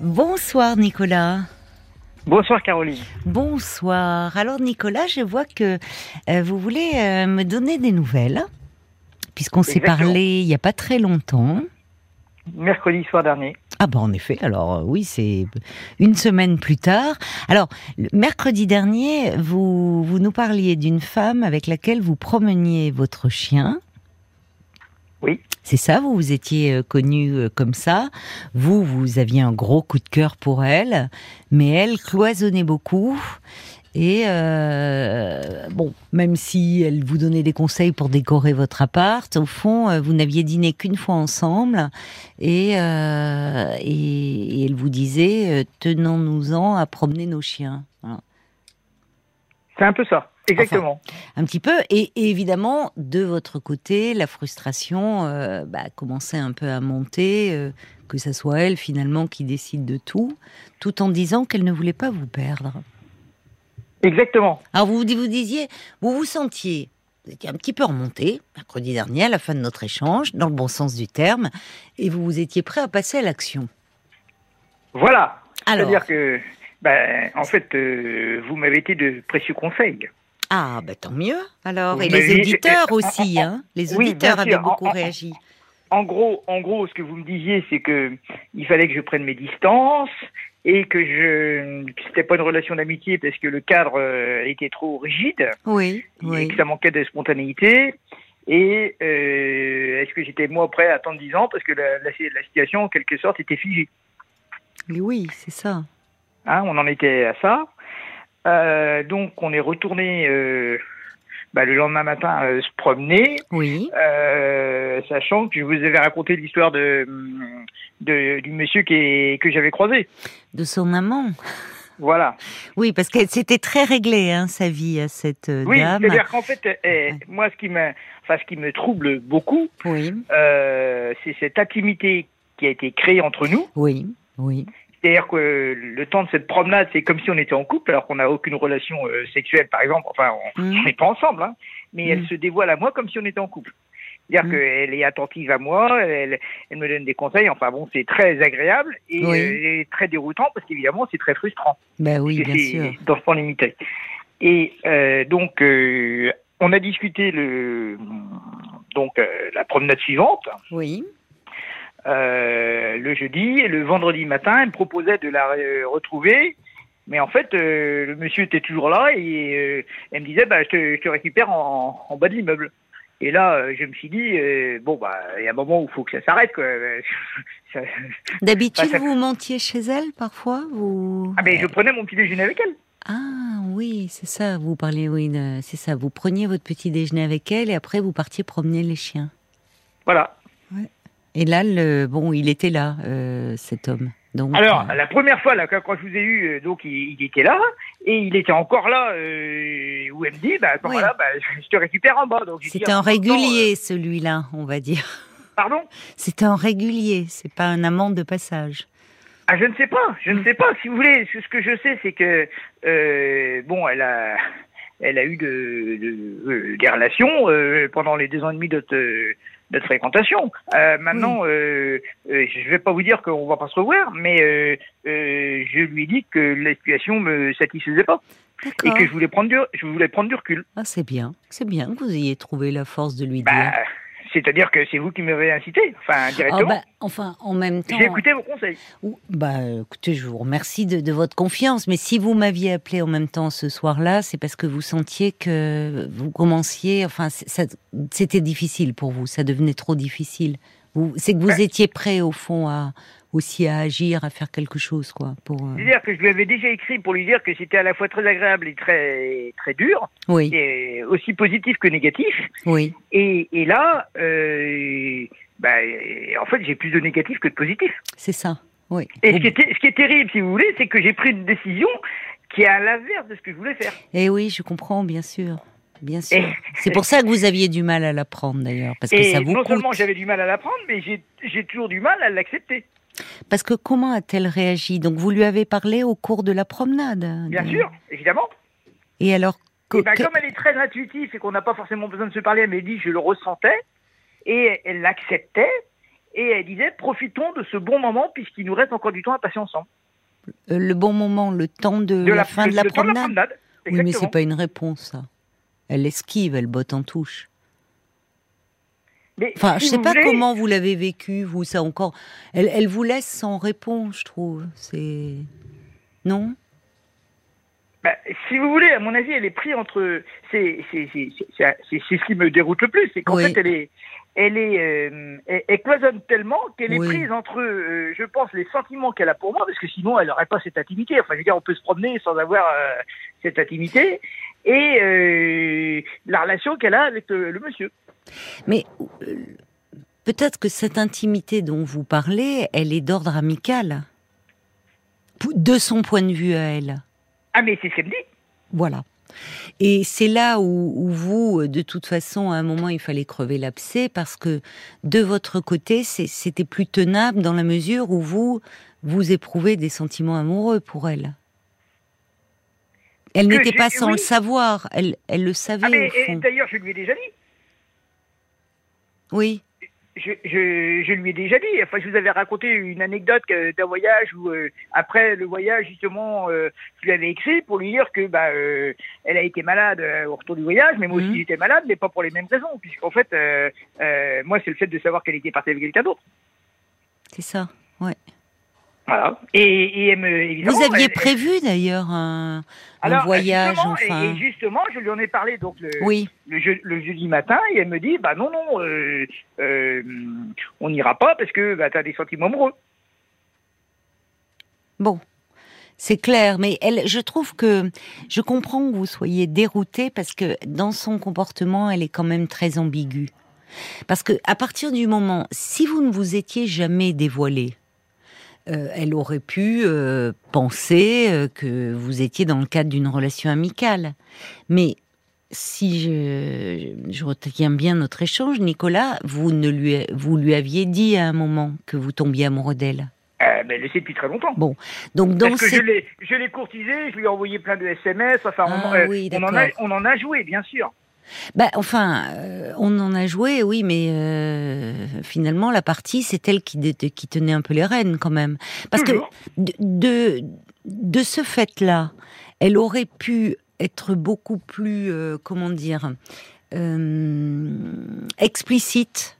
Bonsoir Nicolas. Bonsoir Caroline. Bonsoir. Alors Nicolas, je vois que euh, vous voulez euh, me donner des nouvelles, puisqu'on s'est parlé il n'y a pas très longtemps. Mercredi soir dernier. Ah ben en effet, alors euh, oui, c'est une semaine plus tard. Alors, le mercredi dernier, vous, vous nous parliez d'une femme avec laquelle vous promeniez votre chien. Oui. C'est ça, vous vous étiez euh, connu euh, comme ça. Vous, vous aviez un gros coup de cœur pour elle, mais elle cloisonnait beaucoup. Et euh, bon, même si elle vous donnait des conseils pour décorer votre appart, au fond, vous n'aviez dîné qu'une fois ensemble, et, euh, et, et elle vous disait tenons-nous-en à promener nos chiens. Voilà. C'est un peu ça. Exactement. Un petit peu, et, et évidemment, de votre côté, la frustration euh, bah, commençait un peu à monter, euh, que ça soit elle finalement qui décide de tout, tout en disant qu'elle ne voulait pas vous perdre. Exactement. Alors vous vous disiez, vous vous sentiez, vous étiez un petit peu remonté mercredi dernier à la fin de notre échange, dans le bon sens du terme, et vous vous étiez prêt à passer à l'action. Voilà. C'est-à-dire que, ben, en fait, euh, vous m'avez été de précieux conseils. Ah bah tant mieux. Alors et les auditeurs en- en- aussi, hein. Les auditeurs avaient beaucoup réagi. En gros, en gros, ce que vous me disiez, c'est que il fallait que je prenne mes distances et que je, c'était pas une relation d'amitié parce que le cadre euh, était trop rigide Oui, et oui. que ça manquait de spontanéité. Et euh, est-ce que j'étais moi prêt à attendre 10 ans parce que la, la, la situation, en quelque sorte, était figée? Oui, c'est ça. Hein, on en était à ça. Euh, donc on est retourné euh, bah, le lendemain matin euh, se promener, Oui. sachant que je vous avais raconté l'histoire de, de du monsieur qui est, que j'avais croisé. De son amant. Voilà. Oui, parce que c'était très réglé, hein, sa vie à cette euh, Oui, dame. c'est-à-dire qu'en fait, eh, moi, ce qui me, enfin, ce qui me trouble beaucoup, Oui, c'est cette intimité qui a été créée entre nous. oui, oui. C'est-à-dire que le temps de cette promenade, c'est comme si on était en couple, alors qu'on n'a aucune relation euh, sexuelle, par exemple. Enfin, on Mhm. on n'est pas ensemble, hein, mais elle se dévoile à moi comme si on était en couple. C'est-à-dire Mm. qu'elle est attentive à moi, elle, elle me donne des conseils. Enfin bon, c'est très agréable et, Oui. euh, et très déroutant parce qu'évidemment, c'est très frustrant. Ben oui, bien sûr. dans ce temps limité. Et euh, donc, on a discuté le donc la promenade suivante Oui. Euh, le jeudi et le vendredi matin, elle me proposait de la euh, retrouver. Mais en fait, euh, le monsieur était toujours là et elle me disait, bah, je, te, je te récupère en, en bas de l'immeuble. Et là, je me suis dit, bon, bah, il y a un moment où il faut que ça s'arrête, quoi. Ça- D'habitude, ça- vous montiez chez elle parfois vous... Ah, mais je prenais mon petit déjeuner avec elle. Ah oui, c'est ça, vous parliez, oui, c'est ça. Vous preniez votre petit déjeuner avec elle et après vous partiez promener les chiens. Voilà. Et là, le, bon, il était là, euh, cet homme. Donc, Alors, euh, la première fois, là, quand, je vous ai eu, euh, donc, il, il était là, et il était encore là, euh, où elle me dit, bah, à ce Oui. moment-là, bah, je, te récupère en bas. En un régulier, celui-là, on va dire. euh, pardon? C'était un régulier, c'est pas un amant de passage. Ah, je ne sais pas, je Mm. ne sais pas. Si vous voulez, ce que je sais, c'est que euh, bon, elle a, elle a eu de, de- euh, des relations euh, pendant les deux ans et demi de notre fréquentation. Euh, maintenant, euh, euh, je vais pas vous dire qu'on va pas se revoir, mais euh, euh, je lui ai dit que la situation me satisfaisait pas et que je voulais prendre du, je voulais prendre du recul. Ah, c'est bien, c'est bien que vous ayez trouvé la force de lui Bah, dire. C'est-à-dire que c'est vous qui m'avez incité, enfin Ah, directement. bah, enfin, en même temps. J'ai écouté vos conseils. Bah, écoutez, je vous remercie de, de votre confiance, mais si vous m'aviez appelé en même temps ce soir-là, c'est parce que vous sentiez que vous commenciez, enfin, c'était difficile pour vous, ça devenait trop difficile. C'est que vous étiez prêt au fond à aussi à agir, à faire quelque chose, quoi. Pour euh, C'est-à-dire que je lui avais déjà écrit pour lui dire que c'était à la fois très agréable et très très dur, oui, et aussi positif que négatif. oui, Et, et là, euh, bah, en fait, j'ai plus de négatif que de positif. c'est ça. Oui. Et ce qui, est, ce qui est terrible, si vous voulez, c'est que j'ai pris une décision qui est à l'inverse de ce que je voulais faire. Eh oui, je comprends, bien sûr. Bien sûr. C'est pour ça que vous aviez du mal à la prendre d'ailleurs, parce que Et ça vous non coûte. seulement j'avais du mal à l'apprendre, mais j'ai toujours du mal à l'accepter. Parce que comment a-t-elle réagi? Donc vous lui avez parlé au cours de la promenade Bien de- sûr, évidemment. Et alors Et ben, comme elle est très intuitive et qu'on n'a pas forcément besoin de se parler, elle m'a dit je le ressentais et elle l'acceptait. et elle disait profitons de ce bon moment puisqu'il nous reste encore du temps à passer ensemble. Euh, le bon moment, le temps de, la, fin de la promenade. oui, mais c'est pas une réponse ça. Elle esquive, elle botte en touche. Mais enfin, je sais pas comment vous l'avez vécu, vous, ça encore. Elle, elle vous laisse sans réponse, je trouve. C'est non? Bah, si vous voulez, à mon avis, elle est prise entre. C'est ce qui me déroute le plus, c'est qu'en fait, elle est, elle est, euh, elle, cloisonne tellement qu'elle est prise entre, euh, je pense, les sentiments qu'elle a pour moi, parce que sinon, elle n'aurait pas cette intimité. Enfin, je veux dire, on peut se promener sans avoir euh, cette intimité, et la relation qu'elle a avec le, monsieur. Mais peut-être que cette intimité dont vous parlez, elle est d'ordre amical, de son point de vue à elle. Ah, mais c'est ce qu'elle dit. Voilà. Et c'est là où, vous, de toute façon, à un moment, il fallait crever l'abcès parce que de votre côté, c'était plus tenable dans la mesure où vous, vous éprouvez des sentiments amoureux pour elle. Elle n'était pas sans le savoir, elle, elle le savait. Ah d'ailleurs, je lui ai déjà dit. Oui je, lui ai déjà dit. Enfin, je vous avais raconté une anecdote d'un voyage où, euh, après le voyage, justement, euh, je lui avais écrit pour lui dire que bah, euh, elle a été malade au retour du voyage, mais moi aussi mhm. j'étais malade, mais pas pour les mêmes raisons, puisqu'en fait, moi, c'est le fait de savoir qu'elle était partie avec quelqu'un d'autre. C'est ça, ouais. Voilà. Et, Vous aviez prévu d'ailleurs un, voyage, enfin. Et, justement, je lui en ai parlé donc le, le, jeudi matin, et elle me dit, bah non, non, euh, euh, on n'ira pas parce que bah, tu as des sentiments amoureux. Bon, c'est clair, mais elle, je trouve que je comprends que vous soyez dérouté parce que dans son comportement, elle est quand même très ambiguë. Parce que à partir du moment, si vous ne vous étiez jamais dévoilé, euh, elle aurait pu euh, penser euh, que vous étiez dans le cadre d'une relation amicale. Mais si je, retiens bien notre échange, Nicolas, vous, ne lui, vous lui aviez dit à un moment que vous tombiez amoureux d'elle ben, elle le sait depuis très longtemps. Bon, donc dans Parce que je l'ai courtisé, je lui ai envoyé plein de SMS, enfin, on, ah on, en a, joué, bien sûr. Bah, enfin, euh, on en a joué, oui, mais euh, finalement, la partie, c'est elle qui, qui tenait un peu les rênes, quand même. Parce que de, de, ce fait-là, elle aurait pu être beaucoup plus, euh, comment dire, explicite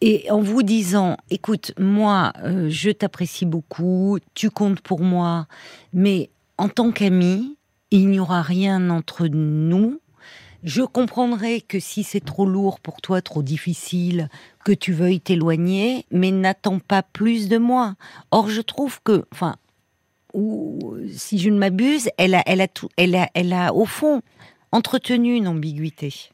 et en vous disant, écoute, moi, je t'apprécie beaucoup, tu comptes pour moi, mais en tant qu'ami, il n'y aura rien entre nous je comprendrais que si c'est trop lourd pour toi, trop difficile, que tu veuilles t'éloigner, mais n'attends pas plus de moi. Or, je trouve que, enfin, ou si je ne m'abuse, elle a, elle a tout, elle a, elle a au fond entretenu une ambiguïté.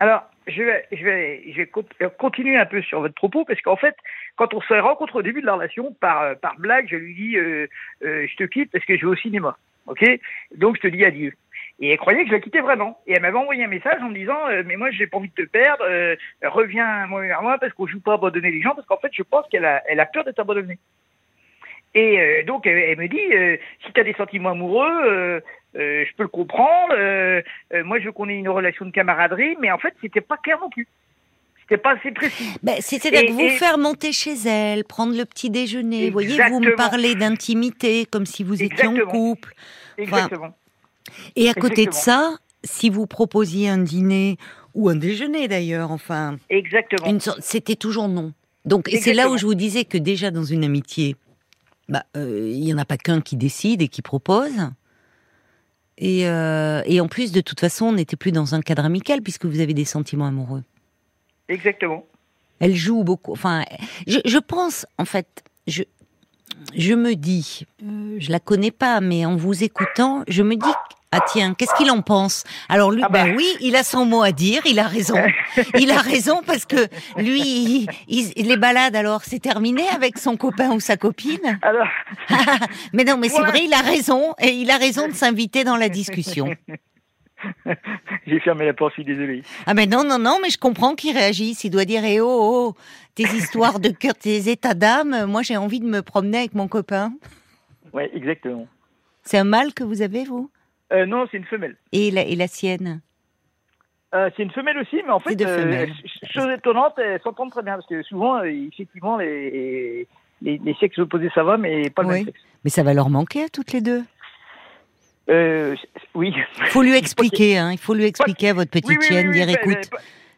Alors, je vais, je vais, je vais euh, continuer un peu sur votre propos parce qu'en fait, quand on s'est rencontré au début de la relation, par, euh, par blague, je lui dis, euh, je te quitte parce que je vais au cinéma, ok? Donc je te dis adieu. Et elle croyait que je la quittais vraiment. Et elle m'avait envoyé un message en me disant euh, Mais moi, j'ai pas envie de te perdre, euh, reviens vers moi parce qu'on joue pas à abandonner les gens, parce qu'en fait, je pense qu'elle a, elle a peur d'être abandonnée. Et euh, donc, elle, me dit Si tu as des sentiments amoureux, je peux le comprendre. moi, je veux qu'on ait une relation de camaraderie, mais en fait, c'était pas clair non plus. C'était pas assez précis. Ben, C'est-à-dire vous faire monter chez elle, prendre le petit déjeuner. Vous voyez, vous me parlez d'intimité, comme si vous étiez en couple. Exactement. Et à côté de ça, si vous proposiez un dîner ou un déjeuner d'ailleurs, enfin, exactement, c'était toujours non. Donc c'est là où je vous disais que déjà dans une amitié, bah, euh, il n'y en a pas qu'un qui décide et qui propose. Et, euh, et, en plus, de toute façon, on n'était plus dans un cadre amical puisque vous avez des sentiments amoureux. Exactement. Elle joue beaucoup. Enfin, je, je pense, en fait, je, je me dis, euh, je la connais pas, mais en vous écoutant, je me dis ah tiens, qu'est-ce qu'il en pense? Alors lui, ah bah. ben oui, il a son mot à dire, il a raison. il a raison parce que lui, il, les balades alors c'est terminé avec son copain ou sa copine? Alors... mais non, mais c'est vrai, il a raison et il a raison de s'inviter dans la discussion. J'ai fermé la porte, je suis désolé. Ah mais non, non, non, mais je comprends qu'il réagisse. Il doit dire, eh oh, oh, tes histoires de cœur, tes états d'âme, moi j'ai envie de me promener avec mon copain. Oui, exactement. C'est un mâle que vous avez, vous? Euh, Non, c'est une femelle. Et la, et la sienne Euh, c'est une femelle aussi, mais en fait, euh, chose étonnante, elles s'entendent très bien parce que souvent, euh, effectivement, les, les, les sexes opposés ça va, mais pas le Oui. même sexe. Mais ça va leur manquer à toutes les deux. Euh, oui. Il faut lui expliquer, hein, il faut lui expliquer à votre petite Oui, oui, chienne, dire écoute,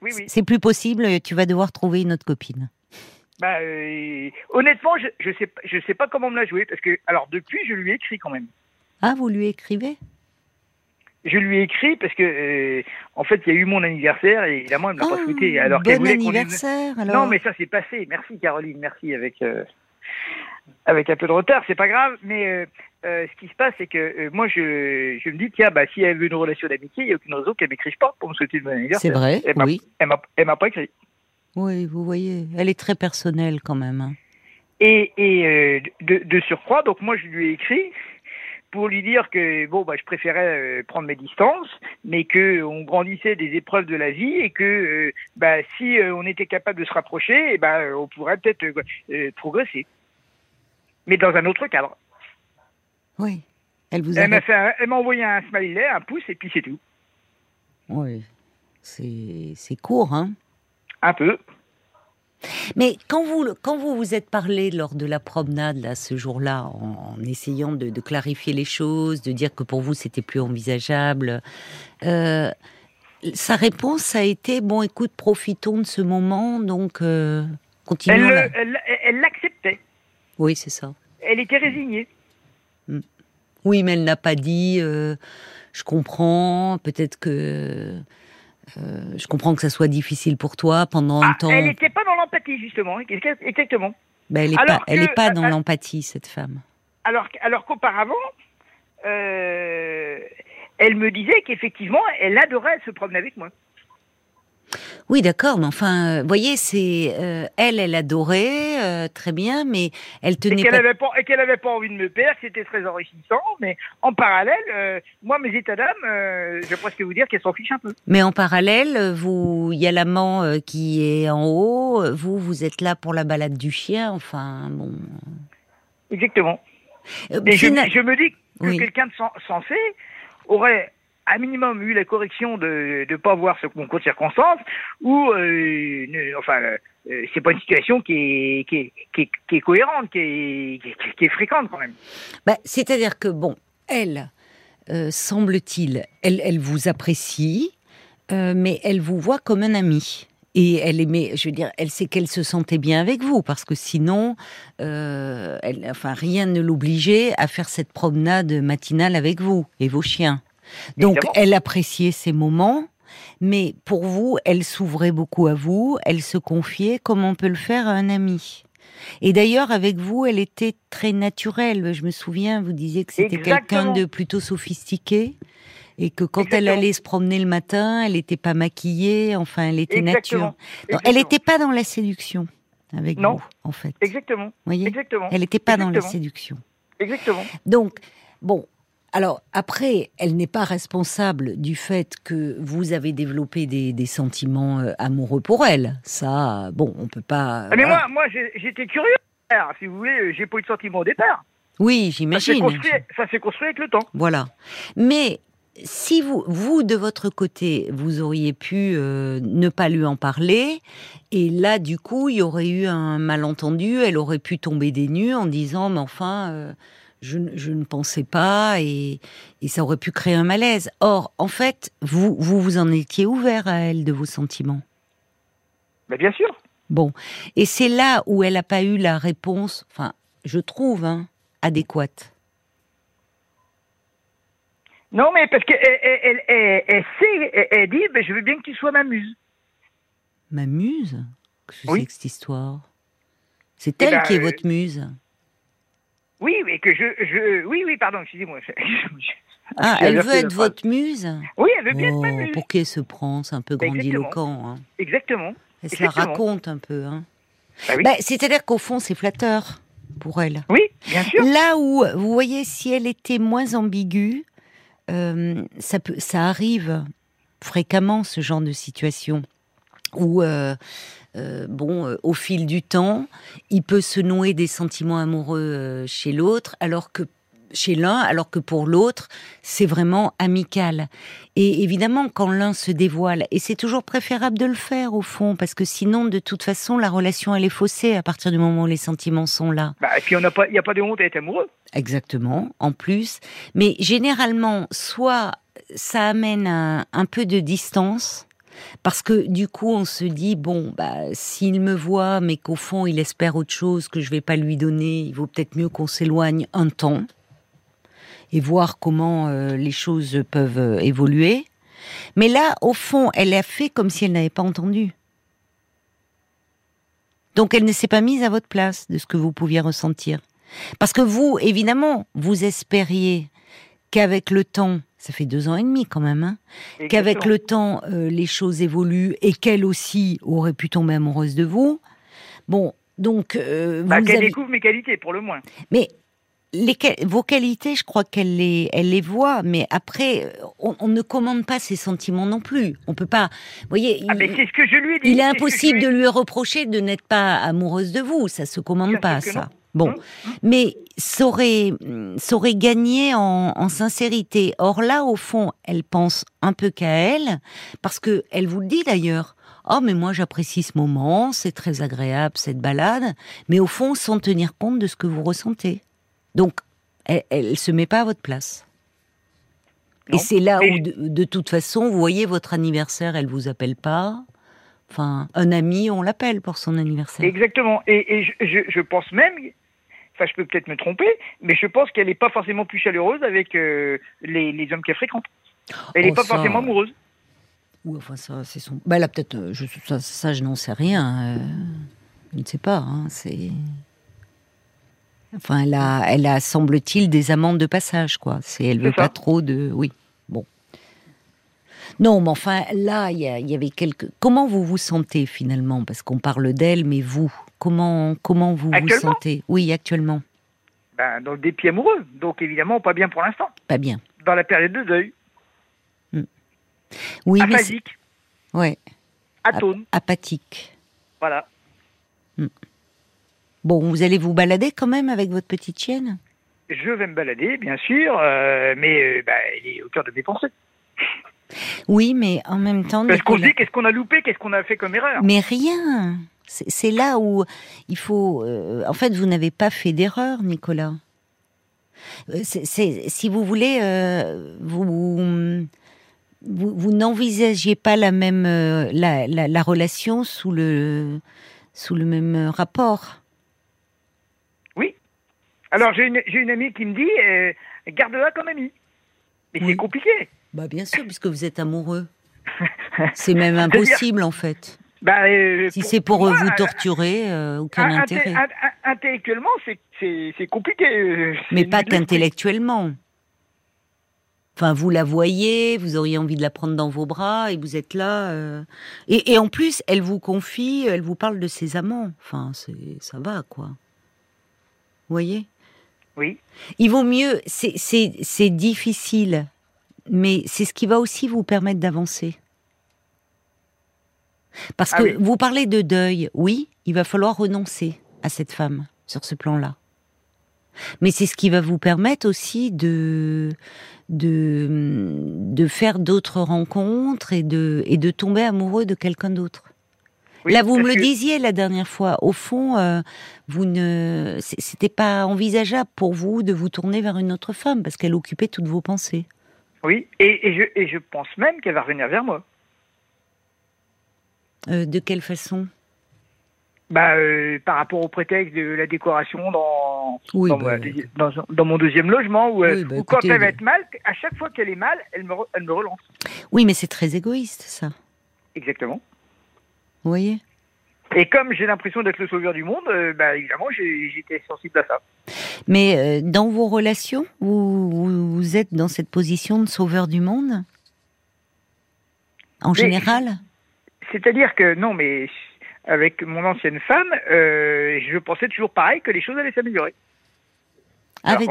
oui, oui. c'est plus possible, tu vas devoir trouver une autre copine. Bah, honnêtement, je, je sais, pas- je sais pas comment me la jouer parce que, alors, depuis, je lui ai écrit quand même. Ah, vous lui écrivez? Je lui ai écrit parce que, euh, en fait, il y a eu mon anniversaire et évidemment, elle me l'a pas Ah, souhaité. Alors qu'elle Bon voulait qu'on lui- anniversaire alors. Non, mais ça c'est passé. Merci Caroline, merci avec euh, avec un peu de retard, c'est pas grave. Mais euh, ce qui se passe, c'est que moi je, je me dis tiens, bah si elle veut une relation d'amitié, il y a aucune raison qu'elle m'écrive pas pour me souhaiter le bon anniversaire. C'est vrai, Elle oui. Elle m'a pas écrit. Oui, vous voyez, elle est très personnelle quand même. hein. Et, et de, de surcroît, donc moi je lui ai écrit pour lui dire que bon bah je préférais euh, prendre mes distances, mais que on grandissait des épreuves de la vie et que euh, bah si euh, on était capable de se rapprocher, et bah on pourrait peut-être progresser, mais dans un autre cadre. Oui. Elle vous Elle m'a envoyé un smiley, un pouce et puis c'est tout, Oui. C'est court, hein. un peu. Mais quand vous quand vous vous êtes parlé lors de la promenade là ce jour-là, en, en essayant de, de clarifier les choses, de dire que pour vous c'était plus envisageable, euh, sa réponse a été bon, écoute, profitons de ce moment, donc euh, continuons. Elle, l'acceptait, Oui, c'est ça. elle était résignée. Oui, mais elle n'a pas dit. euh, je comprends. Peut-être que euh, je comprends que ça soit difficile pour toi pendant un Ah, temps. elle n'était pas dans l'empathie justement, exactement. Ben, elle est Alors pas. Elle que, est pas dans euh, l'empathie cette femme. Alors qu'auparavant, euh, elle me disait qu'effectivement, elle adorait se promener avec moi. Oui, d'accord, mais enfin, euh, voyez, c'est euh, elle, elle adorait euh, très bien, mais elle Et tenait qu'elle pas. n'avait pas, et qu'elle avait pas envie de me perdre, que c'était très enrichissant. Mais en parallèle, euh, moi, mes états d'âme, euh, je vais presque vous dire qu'elle s'en fiche un peu. Mais en parallèle, vous, il y a l'amant euh, qui est en haut. Vous, vous êtes là pour la balade du chien. Enfin, bon. Exactement. Et je, me dis que Oui. quelqu'un de sen- sensé aurait à minimum eu la correction de ne pas voir ce concours de circonstances ou euh, ne- enfin euh, c'est pas une situation qui est qui est, qui est, cohérente qui est, qui est- fréquente quand même Bah, C'est-à-dire que, bon, elle, euh, semble-t-il, elle, elle vous apprécie, euh, mais elle vous voit comme un ami. Et elle aimait, je veux dire, elle sait qu'elle se sentait bien avec vous, parce que sinon, euh, elle, enfin, rien ne l'obligeait à faire cette promenade matinale avec vous et vos chiens. Donc, Évidemment. elle appréciait ces moments, mais pour vous, elle s'ouvrait beaucoup à vous, elle se confiait comme on peut le faire à un ami. Et d'ailleurs, avec vous, elle était très naturelle. Je me souviens, vous disiez que c'était quelqu'un de plutôt sophistiqué. Et que quand elle allait se promener le matin, elle n'était pas maquillée, enfin, elle était nature. Exactement. Non, elle n'était pas dans la séduction avec Non. vous, en fait. exactement voyez? Exactement Elle n'était pas dans la séduction. exactement Donc, bon, alors après, elle n'est pas responsable du fait que vous avez développé des, des sentiments euh, amoureux pour elle. Ça, bon, on peut pas. Ah, mais voilà. moi moi j'étais curieux si vous voulez j'ai pas eu de sentiment au départ Oui, ça s'est j'imagine. construit ça s'est construit avec le temps Voilà. Mais si vous, vous de votre côté, vous auriez pu euh, ne pas lui en parler, et là, du coup, il y aurait eu un malentendu, elle aurait pu tomber des nues en disant, mais enfin, euh, je, ne- je ne pensais pas, et, et ça aurait pu créer un malaise. Or, en fait, vous, vous vous en étiez ouvert à elle de vos sentiments. mais bien sûr Bon, et c'est là où elle n'a pas eu la réponse, enfin, je trouve, hein, adéquate. non mais parce qu'elle elle, elle, elle, elle sait elle, dit ben, je veux bien que tu sois ma muse Ma muse? Qu'est-ce que Oui. c'est que cette histoire? C'est Eh elle ben, qui est euh, votre muse. Oui, mais que je, je, oui, oui, pardon, excusez-moi. Ah, elle veut être votre muse Oui, elle veut bien être Oh, ma muse. Pour qui se prend C'est un peu Exactement. grandiloquent. Hein. Exactement. Elle se la raconte un peu. Hein. Bah oui. Bah, C'est-à-dire qu'au fond, c'est flatteur pour elle. Oui, bien sûr. Là où, vous voyez, si elle était moins ambiguë, euh, ça, peut, ça arrive fréquemment, ce genre de situation, où, euh, euh, bon, euh, au fil du temps, il peut se nouer des sentiments amoureux euh, chez l'autre, alors que chez l'un, alors que pour l'autre, c'est vraiment amical. Et évidemment, quand l'un se dévoile, et c'est toujours préférable de le faire au fond, parce que sinon, de toute façon, la relation elle est faussée à partir du moment où les sentiments sont là. Bah, et puis il n'y a pas de honte à être amoureux. Exactement, en plus. Mais généralement, soit ça amène un, un peu de distance. Parce que du coup, on se dit bon, bah, s'il me voit, mais qu'au fond, il espère autre chose que je vais pas lui donner, il vaut peut-être mieux qu'on s'éloigne un temps et voir comment euh, les choses peuvent euh, évoluer. Mais là, au fond, elle a fait comme si elle n'avait pas entendu. Donc elle ne s'est pas mise à votre place de ce que vous pouviez ressentir. Parce que vous, évidemment, vous espériez qu'avec le temps, ça fait deux ans et demi quand même, hein, qu'avec le temps, euh, les choses évoluent et qu'elle aussi aurait pu tomber amoureuse de vous. Bon, donc... bah, qu'elle découvre mes qualités, pour le moins. Mais les, vos qualités, je crois qu'elle les, elle les voit, mais après, on, ne commande pas ses sentiments non plus. On peut pas. Vous voyez, ah, c'est ce que je lui ai dit. Il est impossible de lui reprocher de n'être pas amoureuse de vous. Ça se commande pas, ça. Bon, hum, hum. mais ça aurait, ça aurait gagné en, en, sincérité. Or là, au fond, elle pense un peu qu'à elle, parce que elle vous le dit d'ailleurs. Oh, mais moi j'apprécie ce moment, c'est très agréable cette balade, mais au fond sans tenir compte de ce que vous ressentez. Donc, elle, ne se met pas à votre place. Et c'est là où, de, toute façon, vous voyez, votre anniversaire, elle vous appelle pas. Enfin, un ami, on l'appelle pour son anniversaire. Exactement. Et, je, pense même, enfin, je peux peut-être me tromper, mais je pense qu'elle n'est pas forcément plus chaleureuse avec euh, les, hommes qu'elle fréquente. Elle n'est oh, pas forcément amoureuse. Ou enfin, ça, c'est son. Bah, là, peut-être, euh, ça, je n'en sais rien. Euh, je ne sais pas. Hein, c'est. Enfin, elle a, elle a semble-t-il, des amendes de passage, quoi. C'est, elle veut pas trop de, oui. Bon. Non, mais enfin, là, il y, avait quelques. Comment vous vous sentez finalement? Parce qu'on parle d'elle, mais vous, comment, comment vous vous sentez Oui, actuellement. Ben, dans le dépit amoureux, donc évidemment pas bien pour l'instant. Pas bien. Dans la période de deuil. Hmm. Oui, Aphasique. mais ouais. Atone. apathique. Voilà. Hmm. Bon, vous allez vous balader quand même avec votre petite chienne? Je vais me balader, bien sûr, euh, mais euh, bah, elle est au cœur de mes pensées. Oui, mais en même temps... Parce qu'on se dit, qu'est-ce qu'on a loupé, qu'est-ce qu'on a fait comme erreur? Mais rien C'est là où il faut... Euh, en fait, vous n'avez pas fait d'erreur, Nicolas. C'est, si vous voulez, vous, vous, n'envisagiez pas la même la, la, relation sous le sous le même rapport. Alors j'ai une, une, amie qui me dit euh, garde-la comme amie. Mais c'est compliqué. Bah bien sûr, puisque vous êtes amoureux. c'est même impossible en fait. Bah, euh, si c'est pour, vous torturer, euh, aucun intérêt. Intellectuellement, c'est compliqué. Mais pas qu'intellectuellement. Enfin, vous la voyez, vous auriez envie de la prendre dans vos bras et vous êtes là. Et, et, en plus, elle vous confie, elle vous parle de ses amants. Enfin, ça va, quoi. Vous voyez? Oui. Il vaut mieux, c'est difficile, mais c'est ce qui va aussi vous permettre d'avancer. Parce ah que vous parlez de deuil, oui, il va falloir renoncer à cette femme sur ce plan-là. Mais c'est ce qui va vous permettre aussi de, de, de faire d'autres rencontres et de, et de tomber amoureux de quelqu'un d'autre. Là, vous me le disiez la dernière fois. Au fond, euh, vous ne, c'était pas envisageable pour vous de vous tourner vers une autre femme parce qu'elle occupait toutes vos pensées. Oui, et, je, et je, pense même qu'elle va revenir vers moi. Euh, de quelle façon? Bah, euh, par rapport au prétexte de la décoration dans, bah, dans, dans, mon deuxième logement, où, bah, quand elle va être mal, à chaque fois qu'elle est mal, elle me, elle me relance. Oui, mais c'est très égoïste, ça. Exactement. Vous voyez? Et comme j'ai l'impression d'être le sauveur du monde, euh, bah, évidemment, j'étais sensible à ça. Mais euh, dans vos relations, vous, vous, êtes dans cette position de sauveur du monde? En général? C'est-à-dire que, non, mais avec mon ancienne femme, euh, je pensais toujours pareil, que les choses allaient s'améliorer. Avec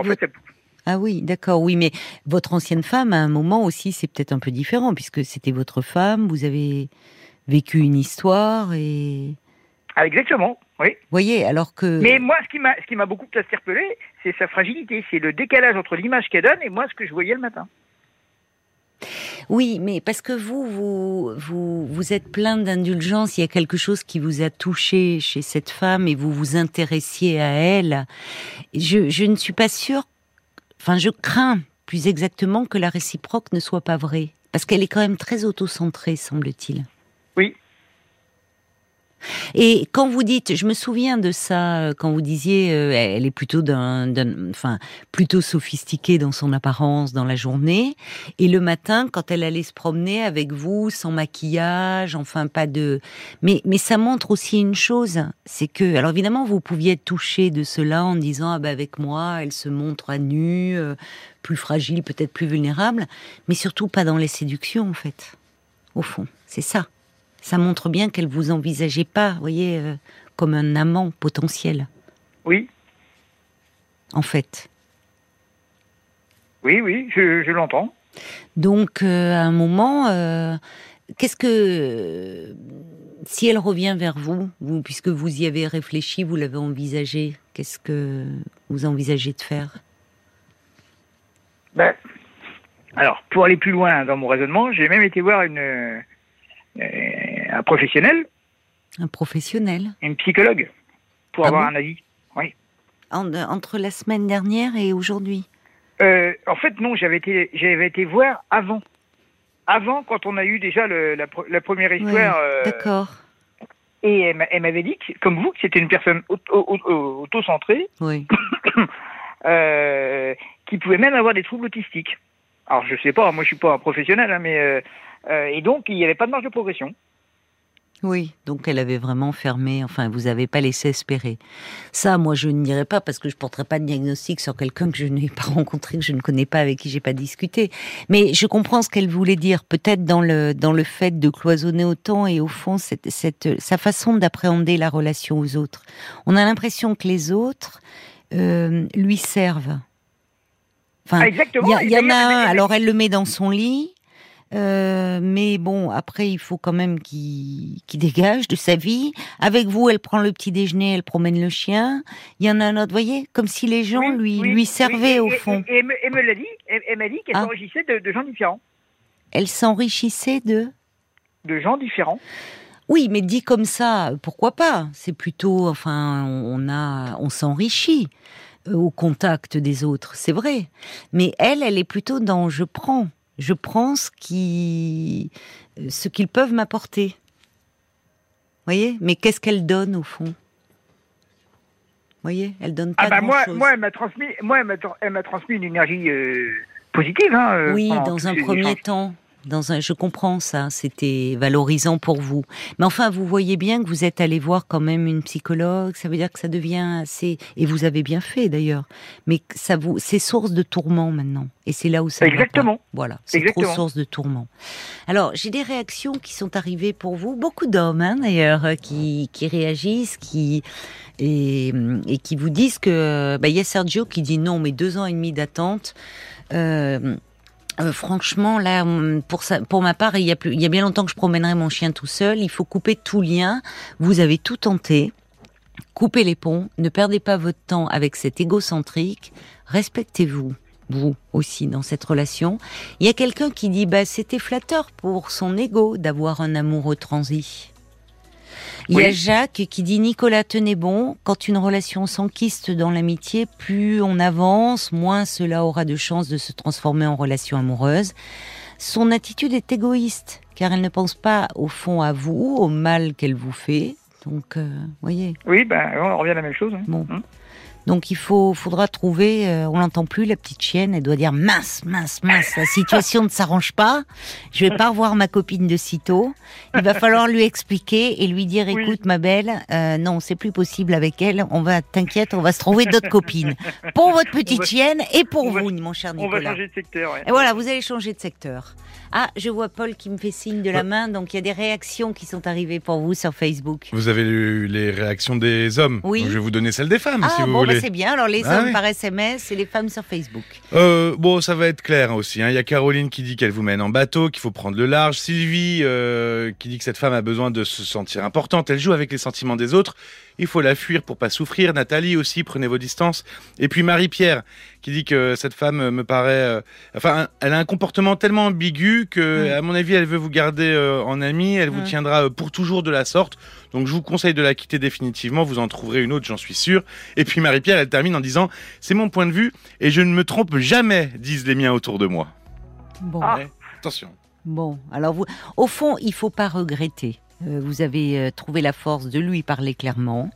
Ah oui, d'accord, oui, mais votre ancienne femme, à un moment aussi, c'est peut-être un peu différent, puisque c'était votre femme, vous avez vécu une histoire et... Ah, exactement. Oui. voyez, alors que. Mais moi, ce qui m'a, ce qui m'a beaucoup interpellé, c'est sa fragilité, c'est le décalage entre l'image qu'elle donne et moi ce que je voyais le matin. Oui, mais parce que vous, vous, vous, êtes plein d'indulgence. Il y a quelque chose qui vous a touché chez cette femme et vous vous intéressiez à elle. Je, je ne suis pas sûre. Enfin, je crains plus exactement que la réciproque ne soit pas vraie, parce qu'elle est quand même très autocentrée, semble-t-il. Et quand vous dites, je me souviens de ça, euh, quand vous disiez, euh, elle est plutôt d'un- enfin, plutôt sophistiquée dans son apparence dans la journée, et le matin, quand elle allait se promener avec vous, sans maquillage, enfin pas de, mais mais ça montre aussi une chose, c'est que, alors évidemment, vous pouviez être touché de cela en disant, ah ben avec moi, elle se montre à nu, euh, plus fragile, peut-être plus vulnérable, mais surtout pas dans les séductions en fait, au fond, c'est ça ça montre bien qu'elle vous envisageait pas, vous voyez, euh, comme un amant potentiel, Oui, en fait. oui, oui, je, je l'entends. Donc, euh, à un moment, euh, qu'est-ce que si elle revient vers vous, vous, puisque vous y avez réfléchi, vous l'avez envisagé, qu'est-ce que vous envisagez de faire? Ben, alors, pour aller plus loin dans mon raisonnement, j'ai même été voir une, euh, un professionnel, Un professionnel une psychologue, pour Ah avoir bon un avis. En- entre la semaine dernière et aujourd'hui. Euh, en fait, non, j'avais été, j'avais été voir avant. Avant, quand on a eu déjà le- la, première histoire. euh, D'accord. et elle, m'a- elle m'avait dit, que, comme vous, que c'était une personne auto- auto- auto-centrée, Oui. euh, qui pouvait même avoir des troubles autistiques. Alors, je sais pas, moi je suis pas un professionnel, hein, mais. euh, euh, et donc, il n'y avait pas de marge de progression. Oui, donc elle avait vraiment fermé, enfin, vous avez pas laissé espérer. Ça, moi, je ne dirais pas parce que je porterai pas de diagnostic sur quelqu'un que je n'ai pas rencontré, que je ne connais pas, avec qui j'ai pas discuté. Mais je comprends ce qu'elle voulait dire, peut-être dans le, dans le fait de cloisonner autant et au fond, cette, cette, sa façon d'appréhender la relation aux autres. On a l'impression que les autres, euh, lui servent. Enfin, Ah, exactement. il y, en a un, alors elle le met dans son lit, euh, mais bon, après, il faut quand même qu'il dégage de sa vie. Avec vous, elle prend le petit déjeuner, elle promène le chien. Il y en a un autre, vous voyez, comme si les gens Oui, lui, oui, lui servaient et- au et- fond. Et, et me- elle me l'a dit, elle, elle m'a dit qu'elle Ah. s'enrichissait de, de gens différents. Elle s'enrichissait de... De gens différents. Oui, mais dit comme ça, pourquoi pas? C'est plutôt, enfin, on a, on s'enrichit euh, au contact des autres, c'est vrai. Mais elle, elle est plutôt dans je prends, je prends ce qui, ce qu'ils peuvent m'apporter. Voyez? Mais qu'est-ce qu'elle donne au fond? Voyez? Elle donne pas Ah bah moi, moi, elle m'a transmis, moi, elle m'a, transmis une énergie euh, positive. Hein, euh, Oui, dans un premier temps. Dans un, je comprends ça, c'était valorisant pour vous. Mais enfin, vous voyez bien que vous êtes allé voir quand même une psychologue. Ça veut dire que ça devient assez, et vous avez bien fait d'ailleurs. Mais ça vous, c'est source de tourment maintenant. Et c'est là où ça. va pas. Exactement. Voilà, c'est trop Exactement. source de tourment. Alors, j'ai des réactions qui sont arrivées pour vous, beaucoup d'hommes hein, d'ailleurs, euh, qui, qui réagissent, qui et, et qui vous disent que bah, il y a Sergio qui dit non, mais deux ans et demi d'attente. Euh, euh, franchement, là, pour, ça, pour ma part, il y, a plus, il y a bien longtemps que je promènerai mon chien tout seul. Il faut couper tout lien. Vous avez tout tenté. Coupez les ponts. Ne perdez pas votre temps avec cet égocentrique. Respectez-vous, vous aussi, dans cette relation. Il y a quelqu'un qui dit, bah, c'était flatteur pour son ego d'avoir un amoureux transi. Il y a. Jacques qui dit Nicolas, tenez bon, quand une relation s'enquiste dans l'amitié, plus on avance, moins cela aura de chances de se transformer en relation amoureuse. Son attitude est égoïste, car elle ne pense pas au fond à vous, au mal qu'elle vous fait. Donc, euh, voyez. Oui, ben, on revient à la même chose. hein. Bon. Hum. Donc il faut, faudra trouver. euh, on l'entend plus la petite chienne. Elle doit dire mince, mince, mince. La situation ne s'arrange pas. Je vais pas revoir ma copine de sitôt. Il va falloir lui expliquer et lui dire Oui. écoute ma belle, euh, non c'est plus possible avec elle. On va t'inquiète, on va se trouver d'autres copines pour votre petite va- chienne et pour va- vous, mon cher On va Nicolas. changer de secteur. ouais. Et voilà, vous allez changer de secteur. Ah, je vois Paul qui me fait signe de la main, donc il y a des réactions qui sont arrivées pour vous sur Facebook. Vous avez eu les réactions des hommes. Oui. Donc je vais vous donner celles des femmes, Ah si vous bon, bah, voulez. c'est bien. Alors les Ah hommes oui. par SMS et les femmes sur Facebook. Euh, bon, ça va être clair aussi. hein. Il y a Caroline qui dit qu'elle vous mène en bateau, qu'il faut prendre le large. Sylvie euh, qui dit que cette femme a besoin de se sentir importante. Elle joue avec les sentiments des autres. Il faut la fuir pour pas souffrir. Nathalie aussi, prenez vos distances. Et puis Marie-Pierre qui dit que cette femme me paraît... euh, enfin, elle a un comportement tellement ambigu que, à mon avis, elle veut vous garder euh, en amie. Elle vous tiendra euh, pour toujours de la sorte. Donc je vous conseille de la quitter définitivement. Vous en trouverez une autre, j'en suis sûr. Et puis Marie-Pierre, elle termine en disant... C'est mon point de vue et je ne me trompe jamais, disent les miens autour de moi. Bon. Ah. Attention. Bon, alors vous, au fond, il faut pas regretter. Euh, vous avez euh, trouvé la force de lui parler clairement.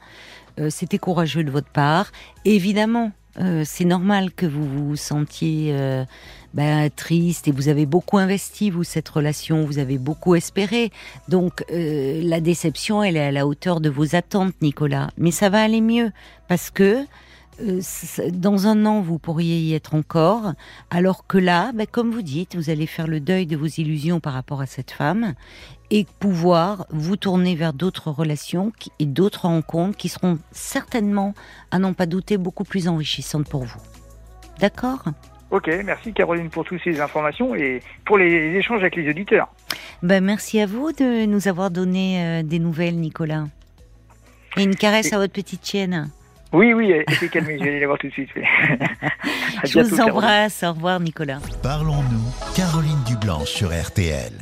Euh, C'était courageux de votre part. Évidemment, euh, c'est normal que vous vous sentiez euh, ben, triste et vous avez beaucoup investi vous cette relation, vous avez beaucoup espéré. Donc euh, la déception, elle est à la hauteur de vos attentes, Nicolas. Mais ça va aller mieux parce que euh, dans un an, vous pourriez y être encore, alors que là, ben, comme vous dites, vous allez faire le deuil de vos illusions par rapport à cette femme et pouvoir vous tourner vers d'autres relations et d'autres rencontres qui seront certainement, à n'en pas douter, beaucoup plus enrichissantes pour vous. D'accord? Ok, merci Caroline pour toutes ces informations et pour les échanges avec les auditeurs. ben, Merci à vous de nous avoir donné euh, des nouvelles, Nicolas. Et une caresse à votre petite chienne. Oui, oui, elle s'est calmée, je vais aller la voir tout de suite. Je bientôt, vous Caroline. embrasse. Au revoir, Nicolas. Parlons-nous, Caroline Dublanche sur RTL.